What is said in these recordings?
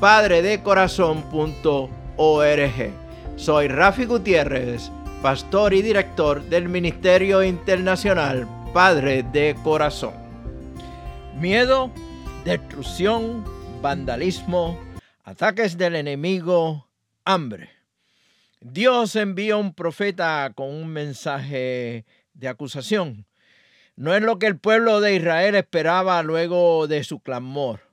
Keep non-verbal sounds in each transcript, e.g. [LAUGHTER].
www.padredecorazon.org Soy Rafi Gutiérrez, pastor y director del Ministerio Internacional Padre de Corazón. Miedo, destrucción, vandalismo, ataques del enemigo, hambre. Dios envía un profeta con un mensaje de acusación. No es lo que el pueblo de Israel esperaba luego de su clamor.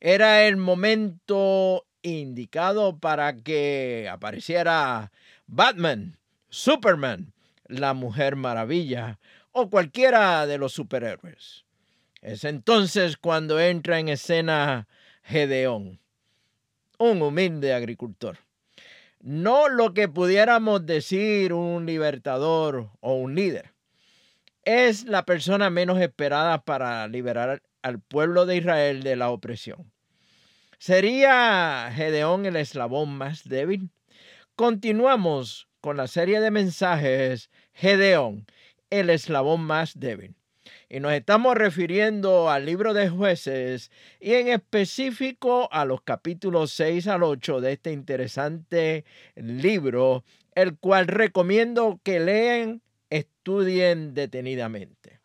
Era el momento indicado para que apareciera Batman, Superman, la Mujer Maravilla o cualquiera de los superhéroes. Es entonces cuando entra en escena Gedeón, un humilde agricultor no lo que pudiéramos decir un libertador o un líder. Es la persona menos esperada para liberar al pueblo de Israel de la opresión. ¿Sería Gedeón el eslabón más débil? Continuamos con la serie de mensajes Gedeón, el eslabón más débil. Y nos estamos refiriendo al libro de jueces y en específico a los capítulos 6 al 8 de este interesante libro, el cual recomiendo que lean, estudien detenidamente.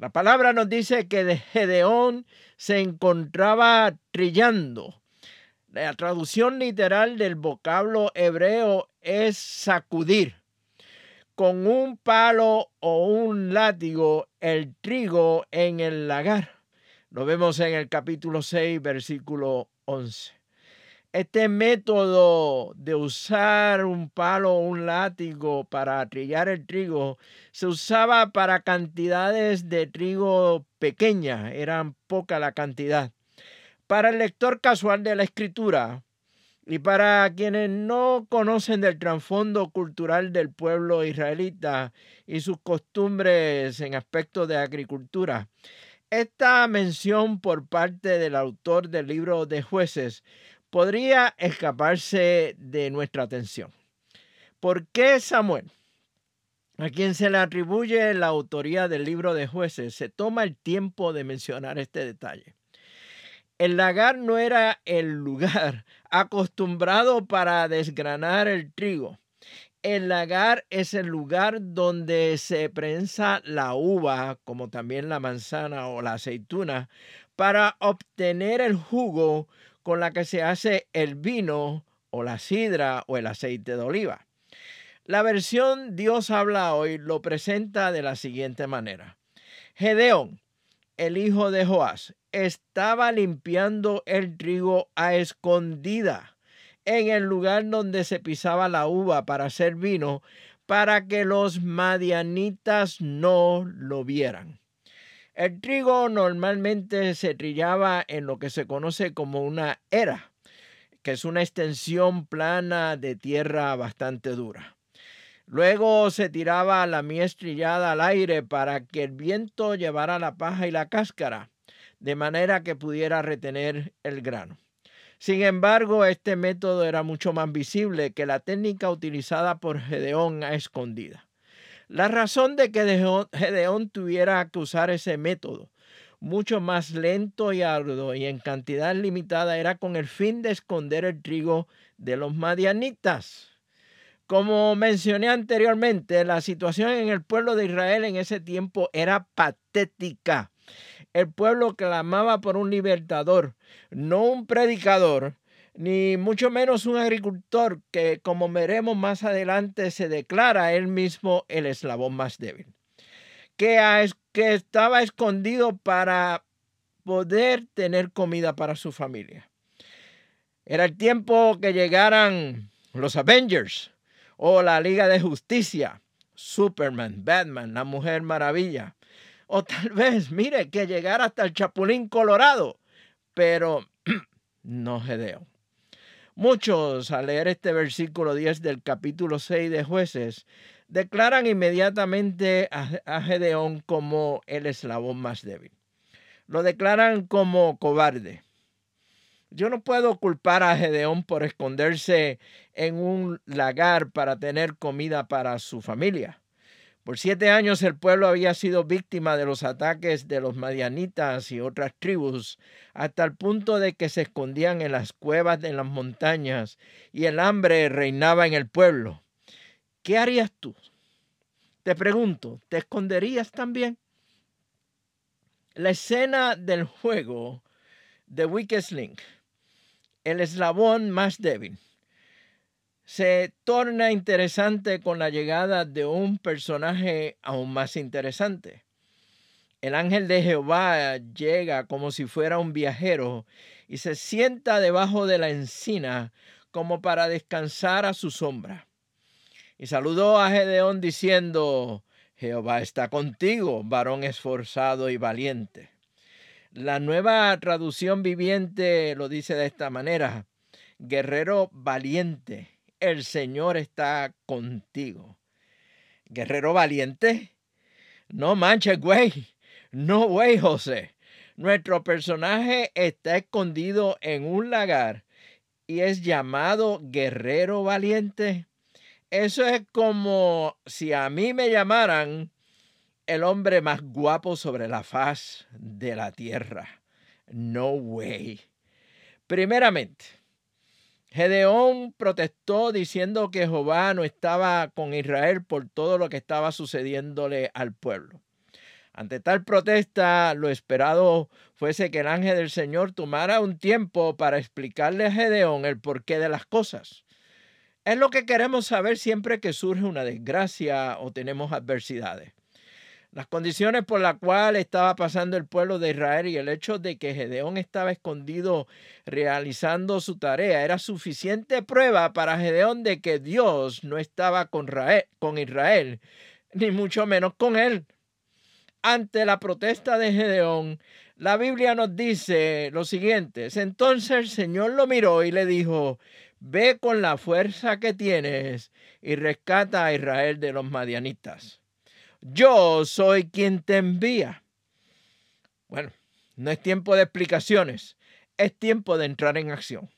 La palabra nos dice que Gedeón se encontraba trillando. La traducción literal del vocablo hebreo es sacudir con un palo o un látigo el trigo en el lagar. Lo vemos en el capítulo 6, versículo 11. Este método de usar un palo o un látigo para trillar el trigo se usaba para cantidades de trigo pequeñas, eran poca la cantidad. Para el lector casual de la escritura, y para quienes no conocen del trasfondo cultural del pueblo israelita y sus costumbres en aspectos de agricultura, esta mención por parte del autor del libro de jueces podría escaparse de nuestra atención. ¿Por qué Samuel, a quien se le atribuye la autoría del libro de jueces, se toma el tiempo de mencionar este detalle? El lagar no era el lugar [LAUGHS] acostumbrado para desgranar el trigo. El lagar es el lugar donde se prensa la uva, como también la manzana o la aceituna, para obtener el jugo con la que se hace el vino o la sidra o el aceite de oliva. La versión Dios habla hoy lo presenta de la siguiente manera. Gedeón, el hijo de Joás, estaba limpiando el trigo a escondida en el lugar donde se pisaba la uva para hacer vino, para que los madianitas no lo vieran. El trigo normalmente se trillaba en lo que se conoce como una era, que es una extensión plana de tierra bastante dura. Luego se tiraba la mies trillada al aire para que el viento llevara la paja y la cáscara, de manera que pudiera retener el grano. Sin embargo, este método era mucho más visible que la técnica utilizada por Gedeón a escondida. La razón de que Gedeón tuviera que usar ese método, mucho más lento y arduo y en cantidad limitada, era con el fin de esconder el trigo de los madianitas. Como mencioné anteriormente, la situación en el pueblo de Israel en ese tiempo era patética. El pueblo clamaba por un libertador, no un predicador, ni mucho menos un agricultor que, como veremos más adelante, se declara él mismo el eslabón más débil, que, que estaba escondido para poder tener comida para su familia. Era el tiempo que llegaran los Avengers o la Liga de Justicia, Superman, Batman, la Mujer Maravilla. O tal [LAUGHS] vez, mire, que llegara hasta el Chapulín Colorado, pero [CLEARS THROAT] no Gedeón. Muchos, al leer este versículo 10 del capítulo 6 de jueces, declaran inmediatamente a Gedeón como el eslabón más débil. Lo declaran como cobarde. Yo no puedo culpar a Gedeón por esconderse en un lagar para tener comida para su familia. Por siete años el pueblo había sido víctima de los ataques de los madianitas y otras tribus, hasta el punto de que se escondían en las cuevas de las montañas y el hambre reinaba en el pueblo. ¿Qué harías tú? Te pregunto, ¿te esconderías también? La escena del juego de Weakest Link el eslabón más débil. Se torna interesante con la llegada de un personaje aún más interesante. El ángel de Jehová llega como si fuera un viajero y se sienta debajo de la encina como para descansar a su sombra. Y saludó a Gedeón diciendo, Jehová está contigo, varón esforzado y valiente. La nueva traducción viviente lo dice de esta manera. Guerrero valiente, el Señor está contigo. Guerrero valiente. No manches, güey. No, güey, José. Nuestro personaje está escondido en un lagar y es llamado guerrero valiente. Eso es como si a mí me llamaran el hombre más guapo sobre la faz de la tierra. No way. Primeramente, Gedeón protestó diciendo que Jehová no estaba con Israel por todo lo que estaba sucediéndole al pueblo. Ante tal protesta, lo esperado fuese que el ángel del Señor tomara un tiempo para explicarle a Gedeón el porqué de las cosas. Es lo que queremos saber siempre que surge una desgracia o tenemos adversidades. Las condiciones por las cuales estaba pasando el pueblo de Israel y el hecho de que Gedeón estaba escondido realizando su tarea era suficiente prueba para Gedeón de que Dios no estaba con Israel, ni mucho menos con él. Ante la protesta de Gedeón, la Biblia nos dice lo siguiente. Entonces el Señor lo miró y le dijo, ve con la fuerza que tienes y rescata a Israel de los madianitas yo soy quien te envía. Bueno, no es tiempo de explicaciones, es tiempo de entrar en acción,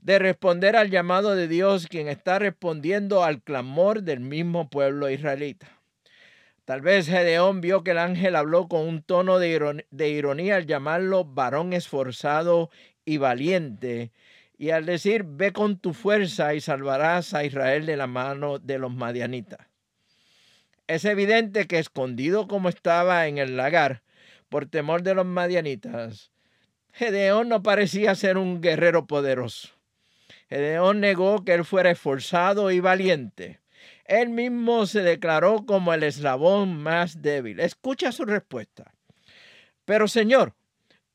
de responder al llamado de Dios, quien está respondiendo al clamor del mismo pueblo israelita. Tal vez Gedeón vio que el ángel habló con un tono de, ironía al llamarlo varón esforzado y valiente, y al decir, ve con tu fuerza y salvarás a Israel de la mano de los madianitas. Es evidente que escondido como estaba en el lagar, por temor de los madianitas, Gedeón no parecía ser un guerrero poderoso. Gedeón negó que él fuera esforzado y valiente. Él mismo se declaró como el eslabón más débil. Escucha su respuesta. Pero Señor,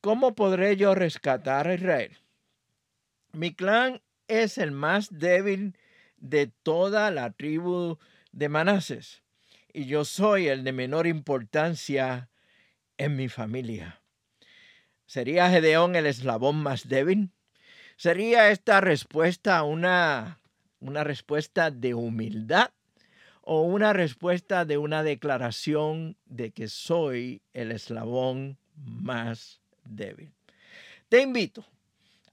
¿cómo podré yo rescatar a Israel? Mi clan es el más débil de toda la tribu de Manases y yo soy el de menor importancia en mi familia. ¿Sería Gedeón el eslabón más débil? ¿Sería esta respuesta una, una respuesta de humildad o una respuesta de una declaración de que soy el eslabón más débil? Te invito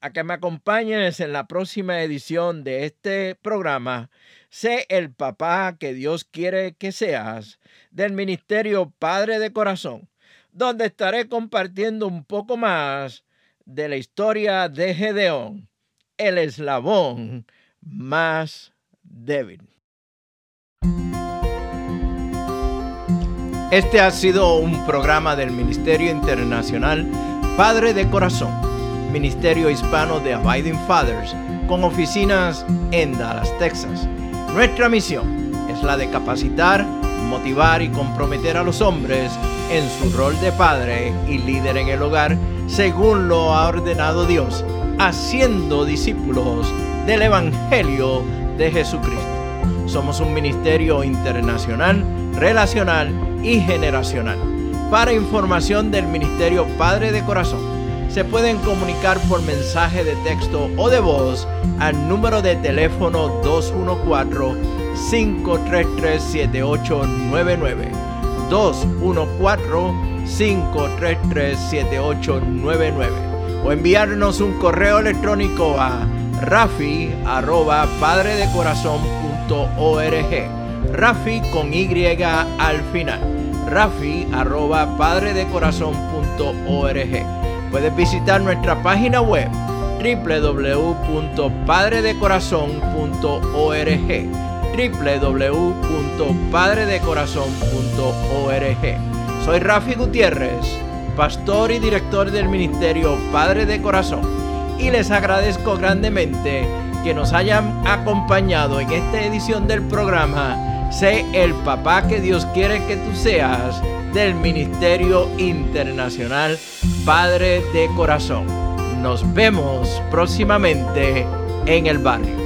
a que me acompañes en la próxima edición de este programa Sé el papá que Dios quiere que seas del Ministerio Padre de Corazón, donde estaré compartiendo un poco más de la historia de Gedeón, el eslabón más débil. Este ha sido un programa del Ministerio Internacional Padre de Corazón Ministerio Hispano de Abiding Fathers, con oficinas en Dallas, Texas. Nuestra misión es la de capacitar, motivar y comprometer a los hombres en su rol de padre y líder en el hogar, según lo ha ordenado Dios, haciendo discípulos del Evangelio de Jesucristo. Somos un ministerio internacional, relacional y generacional. Para información del Ministerio Padre de Corazón, se pueden comunicar por mensaje de texto o de voz al número de teléfono 214-533-7899. 214-533-7899. O enviarnos un correo electrónico a rafi arroba padredecorazon.org. Rafi con Y al final. Rafi arroba padredecorazon.org. Puedes visitar nuestra página web www.padredecorazon.org www.padredecorazon.org Soy Rafi Gutiérrez, pastor y director del ministerio Padre de Corazón y les agradezco grandemente que nos hayan acompañado en esta edición del programa Sé el papá que Dios quiere que tú seas del Ministerio Internacional Padre de Corazón. Nos vemos próximamente en el barrio.